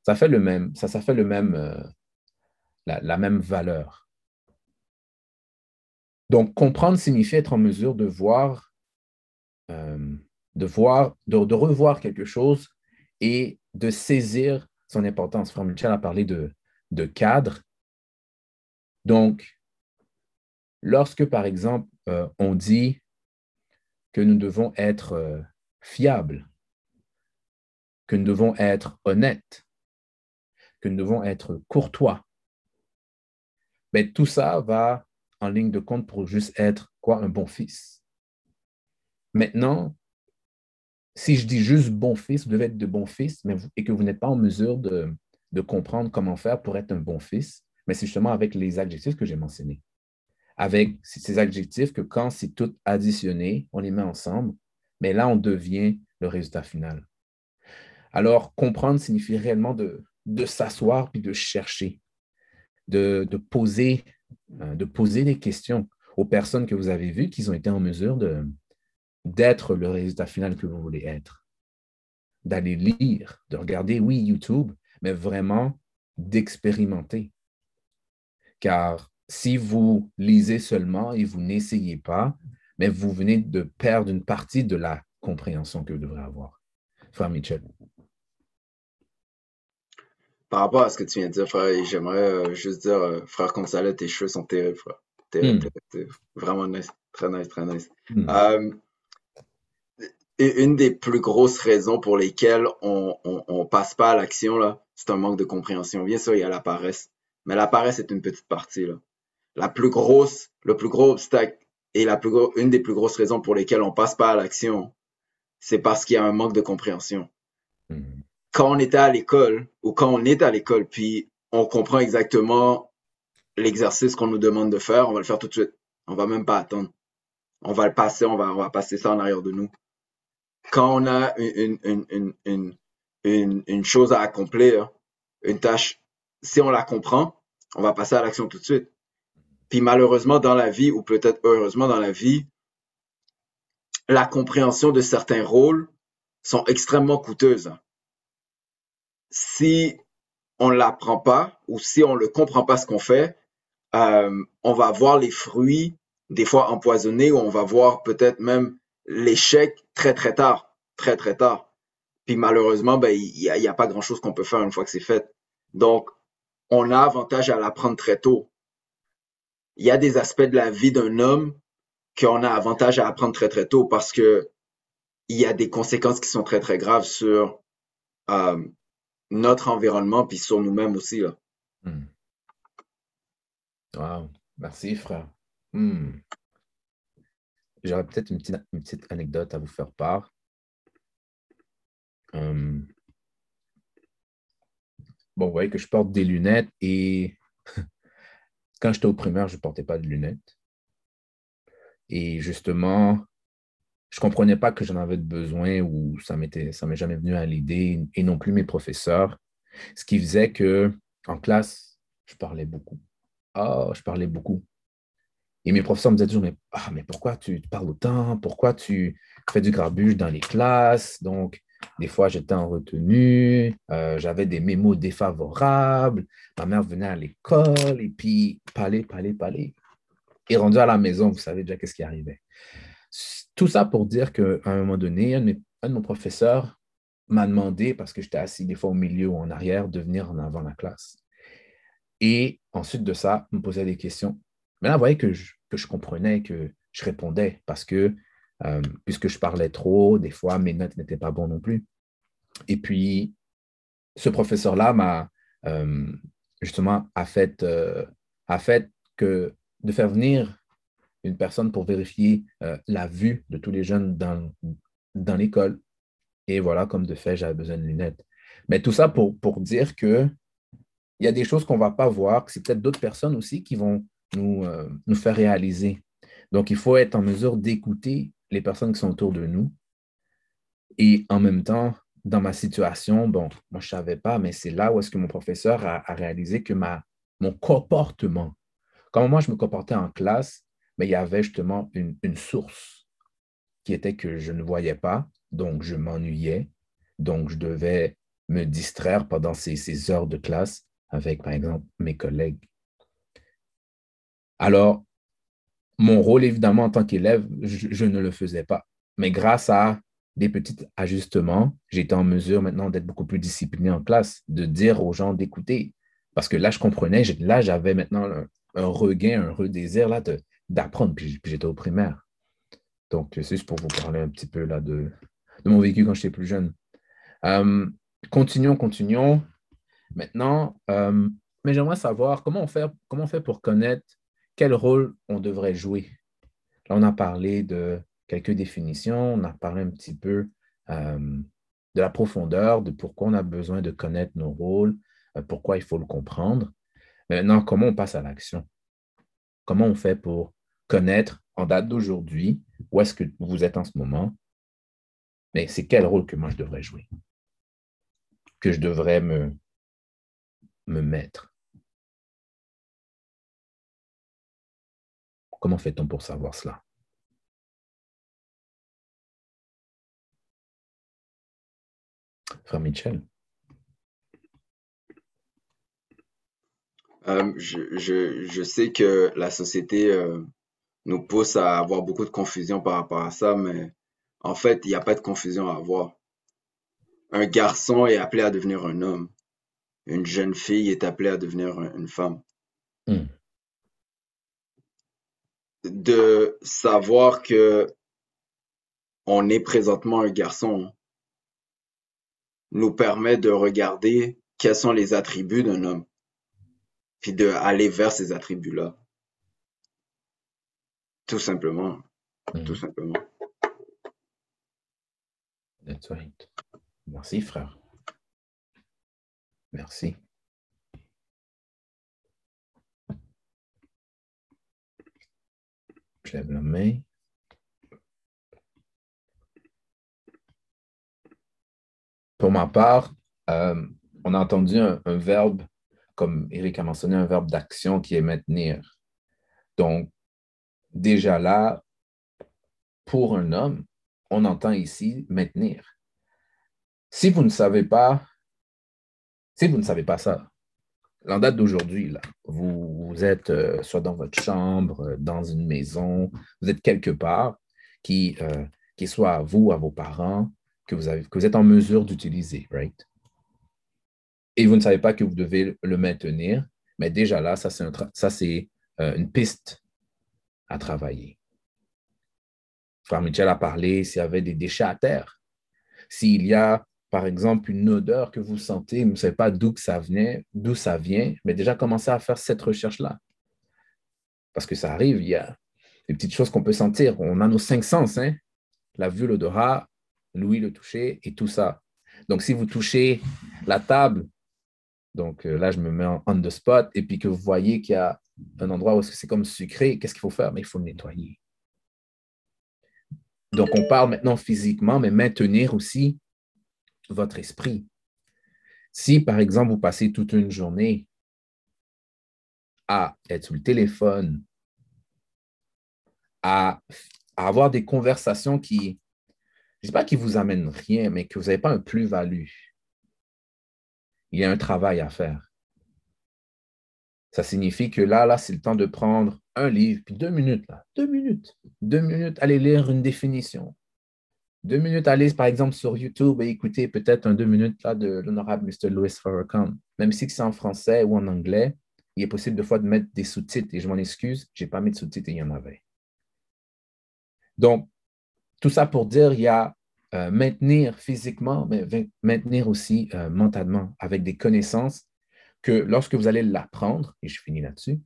Speaker 1: Ça fait le même, ça, ça fait le même, euh, la, même valeur. Donc, comprendre signifie être en mesure de voir, euh, de voir, de, revoir quelque chose et de saisir son importance. Frère Michel a parlé de, de cadre. Donc, lorsque, par exemple, euh, on dit que nous devons être euh, fiables, que nous devons être honnêtes, que nous devons être courtois, mais tout ça va en ligne de compte pour juste être quoi un bon fils. Maintenant, si je dis juste bon fils, vous devez être de bon fils, mais et que vous n'êtes pas en mesure de, de comprendre comment faire pour être un bon fils, mais c'est justement avec les adjectifs que j'ai mentionnés. Avec ces adjectifs que quand c'est tout additionné, on les met ensemble, mais là, on devient le résultat final. Alors, comprendre signifie réellement de, s'asseoir puis de chercher, de, de poser, euh, de poser des questions aux personnes que vous avez vues qui ont été en mesure de, d'être le résultat final que vous voulez être. D'aller lire, de regarder, oui, YouTube, mais vraiment d'expérimenter. Car si vous lisez seulement et vous n'essayez pas, mais vous venez de perdre une partie de la compréhension que vous devrez avoir. Frère Mitchell.
Speaker 6: Par rapport à ce que tu viens de dire, frère, j'aimerais euh, juste dire, euh, frère Gonzalez, tes cheveux sont terribles, frère. Terrible,
Speaker 1: Mm.
Speaker 6: terrible, terrible. Vraiment nice. Très nice, très nice.
Speaker 1: Hmm.
Speaker 6: Euh, et une des plus grosses raisons pour lesquelles on, on, on passe pas à l'action, là, c'est un manque de compréhension. Bien sûr, il y a la paresse. Mais la paresse est une petite partie, là. La plus grosse, le plus gros obstacle et la plus gros, une des plus grosses raisons pour lesquelles on passe pas à l'action, c'est parce qu'il y a un manque de compréhension.
Speaker 1: Mhm.
Speaker 6: Quand on était à l'école, ou quand on est à l'école, puis on comprend exactement l'exercice qu'on nous demande de faire, on va le faire tout de suite. On va même pas attendre. On va le passer, on va, on va passer ça en arrière de nous. Quand on a une, une, une, une, une, une chose à accomplir, une tâche, si on la comprend, on va passer à l'action tout de suite. Puis malheureusement dans la vie, ou peut-être heureusement dans la vie, la compréhension de certains rôles sont extrêmement coûteuses. Si on ne l'apprend pas ou si on ne comprend pas ce qu'on fait, euh, on va voir les fruits des fois empoisonnés ou on va voir peut-être même l'échec très très tard, très très tard. Puis malheureusement, ben il n'y a, pas grand chose qu'on peut faire une fois que c'est fait. Donc, on a avantage à l'apprendre très tôt. Il y a des aspects de la vie d'un homme qu'on a avantage à apprendre très très tôt parce que il y a des conséquences qui sont très très graves sur euh, notre environnement puis sur nous-mêmes aussi là.
Speaker 1: Hmm. Wow. Merci, frère. Hmm. J'aurais peut-être une petite, anecdote à vous faire part. Hum. Bon, vous voyez que je porte des lunettes et quand j'étais au primaire, je ne portais pas de lunettes. Et justement, je ne comprenais pas que j'en avais besoin ou ça m'était, ça m'est jamais venu à l'idée, et non plus mes professeurs. Ce qui faisait que en classe, je parlais beaucoup. Ah, je parlais beaucoup. Et mes professeurs me disaient toujours, mais, ah, mais pourquoi tu parles autant? Pourquoi tu fais du grabuge dans les classes? Donc, des fois, j'étais en retenue, euh, j'avais des mémos défavorables, ma mère venait à l'école et puis parler, parler, parler. Et rendu à la maison, vous savez déjà qu'est-ce qui arrivait. Tout ça pour dire qu'à un moment donné, un de, mes, un mon professeurs m'a demandé, parce que j'étais assis des fois au milieu ou en arrière, de venir en avant la classe. Et ensuite de ça, me posait des questions. Mais là, vous voyez que je, que je comprenais, que je répondais, parce que euh, puisque je parlais trop, des fois mes notes n'étaient pas bonnes non plus. Et puis, ce professeur-là m'a euh, justement a fait, euh, a fait que de faire venir une personne pour vérifier la vue de tous les jeunes dans, dans l'école. Et voilà, comme de fait, j'avais besoin de lunettes. Mais tout ça pour, pour dire que il y a des choses qu'on ne va pas voir, que c'est peut-être d'autres personnes aussi qui vont nous, nous faire réaliser. Donc, il faut être en mesure d'écouter les personnes qui sont autour de nous. Et en même temps, dans ma situation, bon, moi, je ne savais pas, mais c'est là où est-ce que mon professeur a, réalisé que ma, mon comportement, comment moi je me comportais en classe, mais il y avait justement une, source qui était que je ne voyais pas, donc je m'ennuyais, donc je devais me distraire pendant ces, ces heures de classe avec, par exemple, mes collègues. Alors, mon rôle, évidemment, en tant qu'élève, je, ne le faisais pas. Mais grâce à des petits ajustements, j'étais en mesure maintenant d'être beaucoup plus discipliné en classe, de dire aux gens d'écouter. Parce que là, je comprenais, là, j'avais maintenant un, regain, un redésir d'apprendre. Puis, j'étais au primaire. Donc, c'est juste pour vous parler un petit peu de, mon vécu quand j'étais plus jeune. Euh, continuons, continuons. Maintenant, euh, mais j'aimerais savoir comment on, comment on fait pour connaître quel rôle on devrait jouer? Là, on a parlé de quelques définitions, on a parlé un petit peu euh, de la profondeur, de pourquoi on a besoin de connaître nos rôles, euh, pourquoi il faut le comprendre. Maintenant, comment on passe à l'action? Comment on fait pour connaître en date d'aujourd'hui où est-ce que vous êtes en ce moment? Mais c'est quel rôle que moi je devrais jouer? Que je devrais me, me mettre? Comment fait-on pour savoir cela? Frère Michel
Speaker 6: euh, je, sais que la société euh, nous pousse à avoir beaucoup de confusion par rapport à ça, mais en fait, il n'y a pas de confusion à avoir. Un garçon est appelé à devenir un homme. Une jeune fille est appelée à devenir une femme. Hmm de savoir que on est présentement un garçon nous permet de regarder quels sont les attributs d'un homme, puis de aller vers ces attributs-là. Tout simplement.
Speaker 1: Hmm.
Speaker 6: Tout simplement.
Speaker 1: That's right. Merci, frère. Merci. La main. Pour ma part, euh, on a entendu un, verbe, comme Eric a mentionné, un verbe d'action qui est maintenir. Donc, déjà là, pour un homme, on entend ici maintenir. Si vous ne savez pas, si vous ne savez pas ça, en date d'aujourd'hui, vous, êtes euh, soit dans votre chambre, euh, dans une maison, vous êtes quelque part qui, euh, qui soit à vous, à vos parents, que vous, avez, que vous êtes en mesure d'utiliser, right? Et vous ne savez pas que vous devez le maintenir, mais déjà là, ça, c'est ça, c'est une piste à travailler. Frère Michel a parlé s'il y avait des déchets à terre, s'il y a par exemple, une odeur que vous sentez, vous ne savez pas d'où ça venait, d'où ça vient, mais déjà commencez à faire cette recherche-là. Parce que ça arrive, il y a des petites choses qu'on peut sentir. On a nos cinq sens, hein? la vue, l'odorat, l'ouïe, le toucher et tout ça. Donc, si vous touchez la table, donc euh, là, je me mets en on the spot, et puis que vous voyez qu'il y a un endroit où c'est comme sucré, qu'est-ce qu'il faut faire? Mais il faut le nettoyer. Donc, on parle maintenant physiquement, mais maintenir aussi votre esprit. Si, par exemple, vous passez toute une journée à être sur le téléphone, à, avoir des conversations qui, je ne sais pas qui vous amènent rien, mais que vous n'avez pas un plus-value, il y a un travail à faire. Ça signifie que là, là, c'est le temps de prendre un livre, puis deux minutes, là, deux minutes, deux minutes, aller lire une définition, deux minutes à lire, par exemple, sur YouTube et écouter peut-être un deux minutes là, de l'honorable Mr. Louis Farrakhan. Même si c'est en français ou en anglais, il est possible de fois de mettre des sous-titres et je m'en excuse, je n'ai pas mis de sous-titres et il y en avait. Donc, tout ça pour dire, il y a euh, maintenir physiquement, mais maintenir aussi euh, mentalement avec des connaissances que lorsque vous allez l'apprendre, et je finis là-dessus,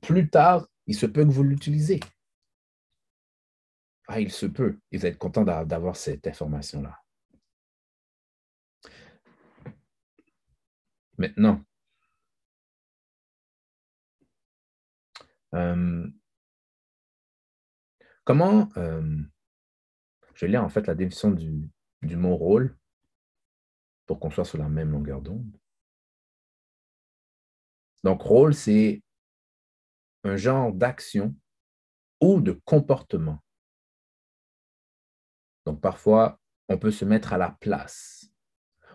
Speaker 1: plus tard, il se peut que vous l'utilisez. Ah, il se peut. Et vous êtes content d'avoir cette information-là. Maintenant, euh, comment, euh, je vais lire en fait la définition du, du mot rôle pour qu'on soit sur la même longueur d'onde. Donc, rôle, c'est un genre d'action ou de comportement donc parfois, on peut se mettre à la place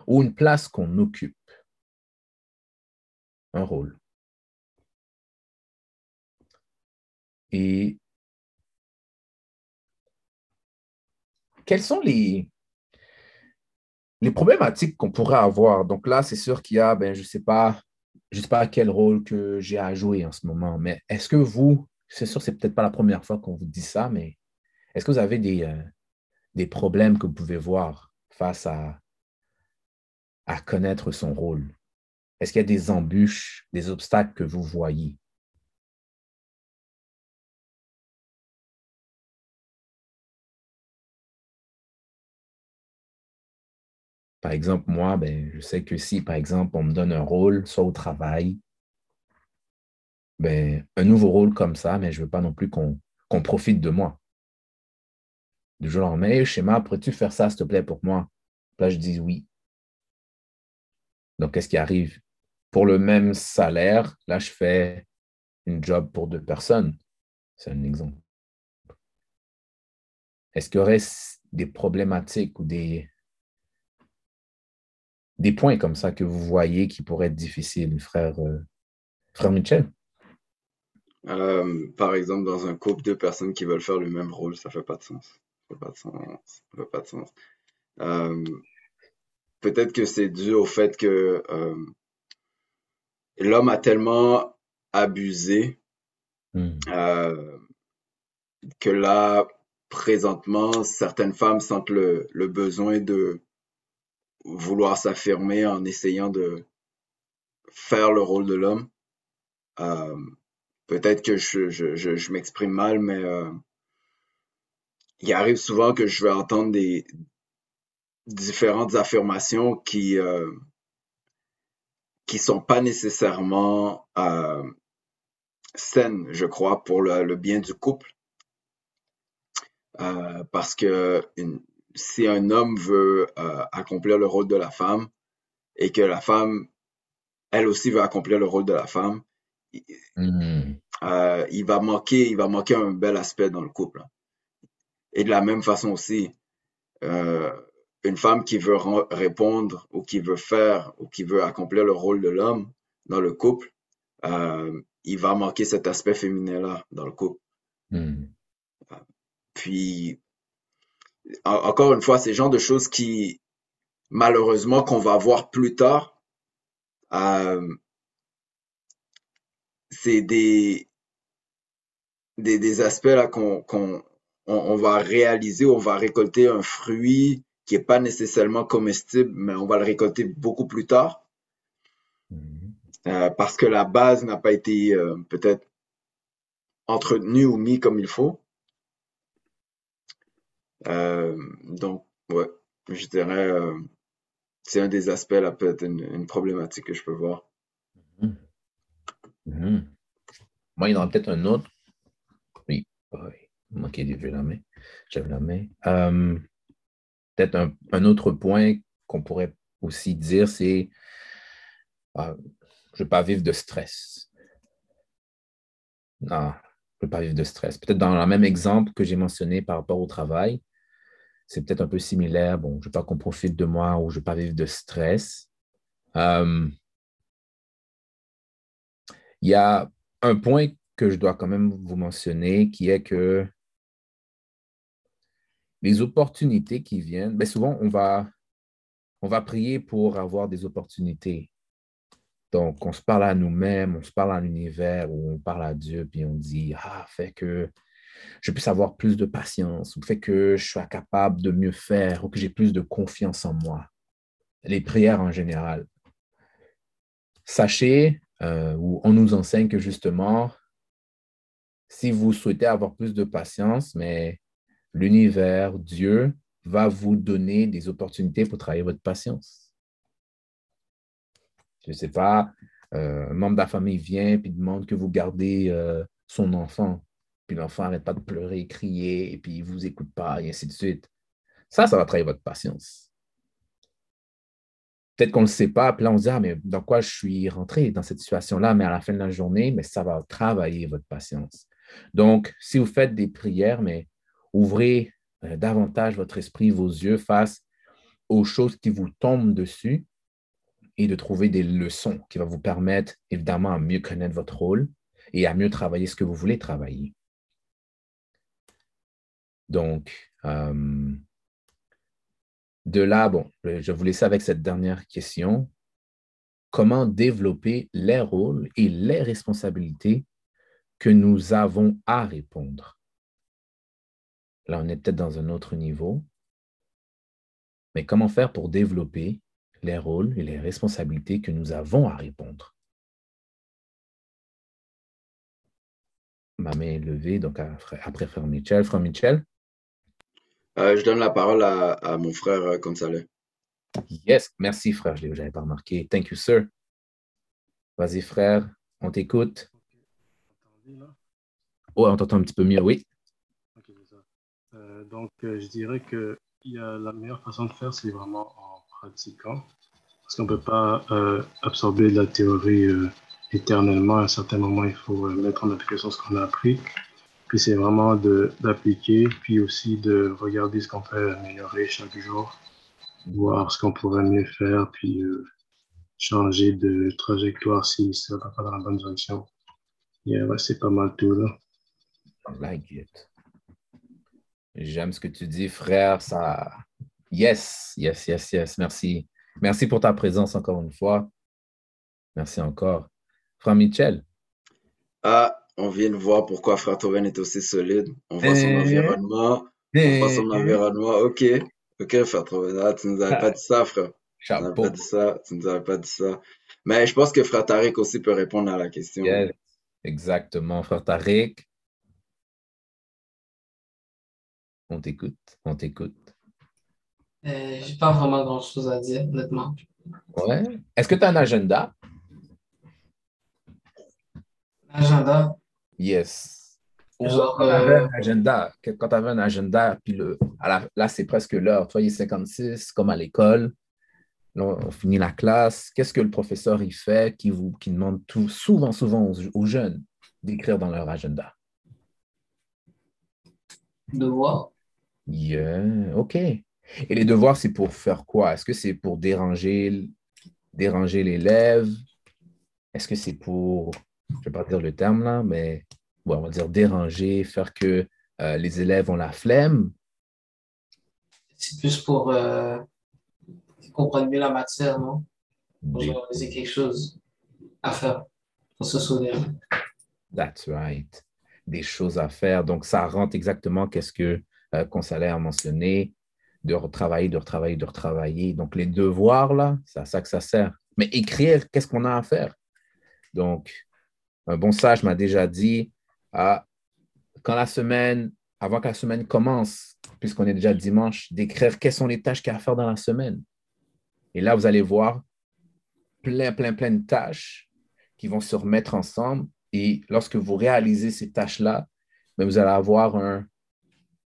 Speaker 1: ou une place qu'on occupe. Un rôle. Et quelles sont les, les problématiques qu'on pourrait avoir? Donc là, c'est sûr qu'il y a, ben, je ne sais pas, je sais pas quel rôle que j'ai à jouer en ce moment, mais est-ce que vous, c'est sûr, c'est peut-être pas la première fois qu'on vous dit ça, mais est-ce que vous avez des, euh, des problèmes que vous pouvez voir face à, connaître son rôle? Est-ce qu'il y a des embûches, des obstacles que vous voyez? Par exemple, moi, ben, je sais que si, par exemple, on me donne un rôle, soit au travail, ben, un nouveau rôle comme ça, mais je ne veux pas non plus qu'on profite de moi du jour au lendemain, schéma, pourrais-tu faire ça, s'il te plaît, pour moi? Là, je dis oui. Donc, qu'est-ce qui arrive? Pour le même salaire, là, je fais une job pour deux personnes. C'est un exemple. Est-ce qu'il y aurait des problématiques ou des, points comme ça que vous voyez qui pourraient être difficiles, frère, euh, Michel?
Speaker 6: Euh, par exemple, dans un couple, deux personnes qui veulent faire le même rôle, ça ne fait pas de sens pas de sens. pas de sens. Euh, peut-être que c'est dû au fait que euh, l'homme a tellement abusé hmm. euh, que là, présentement, certaines femmes sentent le, besoin de vouloir s'affirmer en essayant de faire le rôle de l'homme. Peut-être que je, je m'exprime mal, mais il arrive souvent que je vais entendre des différentes affirmations qui, euh, qui sont pas nécessairement euh, saines, je crois, pour le, le bien du couple. Euh, parce que une, si un homme veut euh, accomplir le rôle de la femme et que la femme, elle aussi veut accomplir le rôle de la femme, il va manquer, il va manquer un bel aspect dans le couple. hein. Et de la même façon aussi, euh, une femme qui veut répondre ou qui veut faire ou qui veut accomplir le rôle de l'homme dans le couple, euh, il va manquer cet aspect féminin-là dans le couple.
Speaker 1: Mhm.
Speaker 6: Puis, en- encore une fois, c'est le genre de choses qui, malheureusement, qu'on va voir plus tard, euh, c'est des, des, des aspects là qu'on qu'on on, on va réaliser, on va récolter un fruit qui est pas nécessairement comestible, mais on va le récolter beaucoup plus tard
Speaker 1: Mhm.
Speaker 6: euh, parce que la base n'a pas été euh, peut-être entretenue ou mise comme il faut. Euh, donc, ouais, je dirais, euh, c'est un des aspects là, peut-être une, une problématique que je peux voir.
Speaker 1: Mhm. Mhm. Moi, il y en aura peut-être un autre. Oui, oui. De lever la main. La main. Euh, peut-être un, un autre point qu'on pourrait aussi dire, c'est euh, je ne veux pas vivre de stress. Non, je ne veux pas vivre de stress. Peut-être dans le même exemple que j'ai mentionné par rapport au travail, c'est peut-être un peu similaire. Bon, je ne veux pas qu'on profite de moi ou je ne veux pas vivre de stress. Euh, il y a un point que je dois quand même vous mentionner qui est que les opportunités qui viennent, ben souvent on va, prier pour avoir des opportunités. Donc, on se parle à nous-mêmes, on se parle à l'univers, on parle à Dieu, puis on dit, ah, fait que je puisse avoir plus de patience, ou fait que je sois capable de mieux faire, ou que j'ai plus de confiance en moi. Les prières en général. Sachez, euh, ou on nous enseigne que justement, si vous souhaitez avoir plus de patience, mais l'univers, Dieu, va vous donner des opportunités pour travailler votre patience. Je ne sais pas, euh, un membre de la famille vient et demande que vous gardez euh, son enfant, puis l'enfant n'arrête pas de pleurer, crier, et puis il ne vous écoute pas, et ainsi de suite. Ça, ça va travailler votre patience. Peut-être qu'on ne le sait pas, puis là, on se dit, ah, mais dans quoi je suis rentré dans cette situation-là, mais à la fin de la journée, mais ça va travailler votre patience. Donc, si vous faites des prières, mais ouvrez euh, davantage votre esprit, vos yeux face aux choses qui vous tombent dessus et de trouver des leçons qui vont vous permettre, évidemment, à mieux connaître votre rôle et à mieux travailler ce que vous voulez travailler. Donc, euh, de là, bon, je vous laisser avec cette dernière question. Comment développer les rôles et les responsabilités que nous avons à répondre? Là, on est peut-être dans un autre niveau. Mais comment faire pour développer les rôles et les responsabilités que nous avons à répondre? Ma main est levée, donc après, Frère Michel. Frère Michel?
Speaker 6: Euh, je donne la parole à, à mon frère euh, Gonzalez.
Speaker 1: Yes, merci frère, je n'avais pas remarqué. Thank you, sir. Vas-y, frère, on t'écoute. Oh, on t'entend un petit peu mieux, oui.
Speaker 7: Ok, c'est ça. Euh, donc, euh, je dirais que la meilleure façon de faire, c'est vraiment en pratiquant. Parce qu'on ne peut pas euh, absorber de la théorie euh, éternellement. À un certain moment, il faut mettre en application ce qu'on a appris. Puis c'est vraiment d'appliquer, puis aussi de regarder ce qu'on peut améliorer chaque jour, voir ce qu'on pourrait mieux faire, puis changer de trajectoire si ça ne va pas dans la bonne direction. Et, ouais, c'est pas mal tout, là.
Speaker 1: Like it. J'aime ce que tu dis, frère. Ça... Yes, yes, yes, yes. Merci. Merci pour ta présence encore une fois. Merci encore. Frère Michel.
Speaker 6: Ah, on vient de voir pourquoi Frère Toven est aussi solide. On voit son
Speaker 1: Eh.
Speaker 6: environnement. On voit son environnement. Ok, ok, Frère Toven. Ah, tu nous avais pas dit ça, frère. Tu nous avais
Speaker 1: Chapeau.
Speaker 6: pas dit ça. Tu nous avais pas dit ça. Mais je pense que Frère Tariq aussi peut répondre à la question.
Speaker 1: Yes, exactement. Frère Tariq. On t'écoute. On t'écoute.
Speaker 8: Euh, j'ai pas vraiment grand chose à dire, honnêtement.
Speaker 1: Ouais. Est-ce que tu as un agenda?
Speaker 8: Agenda?
Speaker 1: Yes.
Speaker 8: Genre,
Speaker 1: quand tu
Speaker 8: euh,
Speaker 1: un agenda, quand tu avais un agenda, puis le, à la- là, c'est presque l'heure. Toi, il est 56, comme à l'école. On finit la classe. Qu'est-ce que le professeur il fait qui, vous, qui demande tout, souvent, souvent aux, aux jeunes d'écrire dans leur agenda?
Speaker 8: Devoir.
Speaker 1: Yeah, OK. Et les devoirs, c'est pour faire quoi? Est-ce que c'est pour déranger, déranger l'élève? Est-ce que c'est pour, je ne vais pas dire le terme là, mais bon, on va dire déranger, faire que euh, les élèves ont la flemme?
Speaker 8: C'est plus pour euh, qu'ils comprennent mieux la matière, non? Pour
Speaker 1: Des-
Speaker 8: quelque chose à faire pour se souvenir.
Speaker 1: That's right. Des choses à faire. Donc, ça rentre exactement qu'est-ce que Consalé a mentionné, de retravailler, de retravailler, de retravailler. Donc, les devoirs, là, c'est à ça que ça sert. Mais écrire, qu'est-ce qu'on a à faire? Donc, un bon sage m'a déjà dit, ah, quand la semaine, avant que la semaine commence, puisqu'on est déjà dimanche, d'écrire quelles sont les tâches qu'il y a à faire dans la semaine? Et là, vous allez voir plein, plein, plein de tâches qui vont se remettre ensemble. Et lorsque vous réalisez ces tâches-là, ben, vous allez avoir un,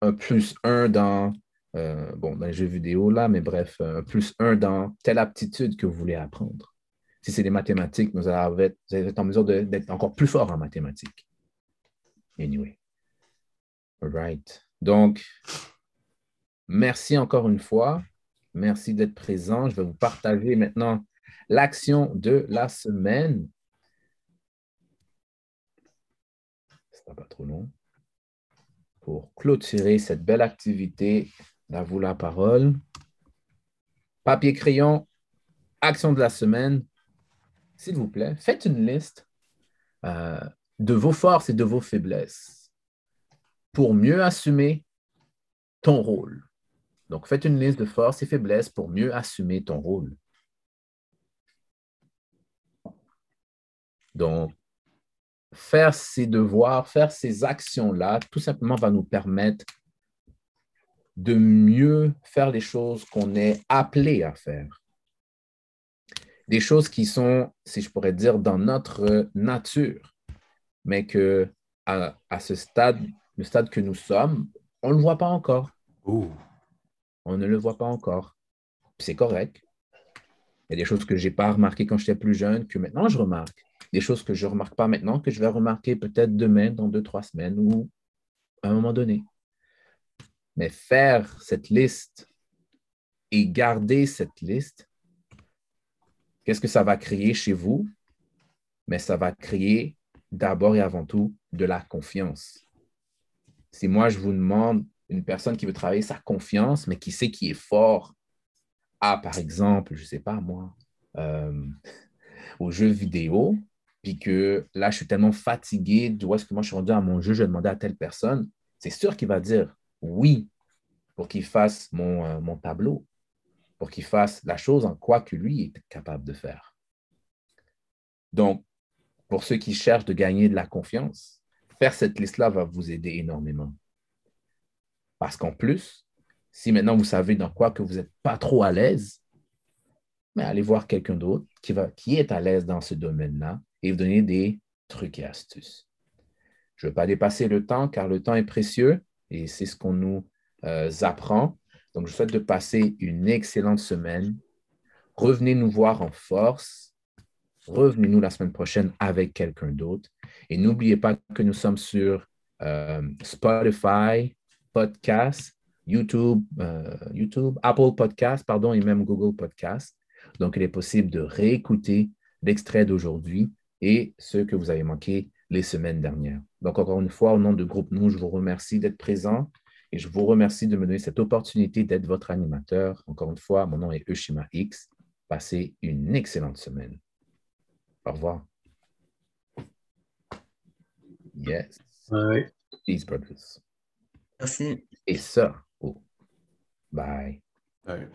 Speaker 1: un plus un dans, euh, bon, dans les jeux vidéo, là, mais bref, un plus un dans telle aptitude que vous voulez apprendre. Si c'est des mathématiques, vous allez être, en mesure d'être encore plus fort en mathématiques. Anyway. All right. Donc, merci encore une fois. Merci d'être présent. Je vais vous partager maintenant l'action de la semaine. Ce sera pas trop long. Pour clôturer cette belle activité, à vous la parole. Papier, crayon, action de la semaine. S'il vous plaît, faites une liste euh, de vos forces et de vos faiblesses pour mieux assumer ton rôle. Donc, faites une liste de forces et faiblesses pour mieux assumer ton rôle. Donc, faire ces devoirs, faire ces actions-là, tout simplement va nous permettre de mieux faire les choses qu'on est appelé à faire. Des choses qui sont, si je pourrais dire, dans notre nature, mais que à, à ce stade, le stade que nous sommes, on ne le voit pas encore. On ne le voit pas encore. C'est correct. Il y a des choses que je n'ai pas remarquées quand j'étais plus jeune, que maintenant je remarque. Des choses que je ne remarque pas maintenant, que je vais remarquer peut-être demain, dans deux, trois semaines ou à un moment donné. Mais faire cette liste et garder cette liste, qu'est-ce que ça va créer chez vous? Mais ça va créer d'abord et avant tout de la confiance. Si moi, je vous demande une personne qui veut travailler sa confiance, mais qui sait qui est fort à, par exemple, je ne sais pas moi, euh, aux jeux vidéo, puis que là, je suis tellement fatigué d'où est-ce que moi je suis rendu à mon jeu, je vais demander à telle personne, c'est sûr qu'il va dire oui pour qu'il fasse mon, euh, mon tableau, pour qu'il fasse la chose en quoi que lui est capable de faire. Donc, pour ceux qui cherchent de gagner de la confiance, faire cette liste-là va vous aider énormément. Parce qu'en plus, si maintenant vous savez dans quoi que vous n'êtes pas trop à l'aise, mais allez voir quelqu'un d'autre qui, qui est à l'aise dans ce domaine-là et vous donner des trucs et astuces. Je ne veux pas dépasser le temps car le temps est précieux et c'est ce qu'on nous euh, apprend. Donc, je souhaite de passer une excellente semaine. Revenez nous voir en force. Revenez-nous la semaine prochaine avec quelqu'un d'autre. Et n'oubliez pas que nous sommes sur euh, Spotify, Podcast, YouTube, euh, YouTube, Apple Podcast, pardon, et même Google Podcast. Donc, il est possible de réécouter l'extrait d'aujourd'hui et ceux que vous avez manqués les semaines dernières. Donc, encore une fois, au nom de Groupe Nous, je vous remercie d'être présent et je vous remercie de me donner cette opportunité d'être votre animateur. Encore une fois, mon nom est Eushima X. Passez une excellente semaine. Au revoir. Yes.
Speaker 7: Bye.
Speaker 1: Peace, brothers.
Speaker 3: Merci.
Speaker 1: Et ça. Oh. Bye.
Speaker 9: Ouais.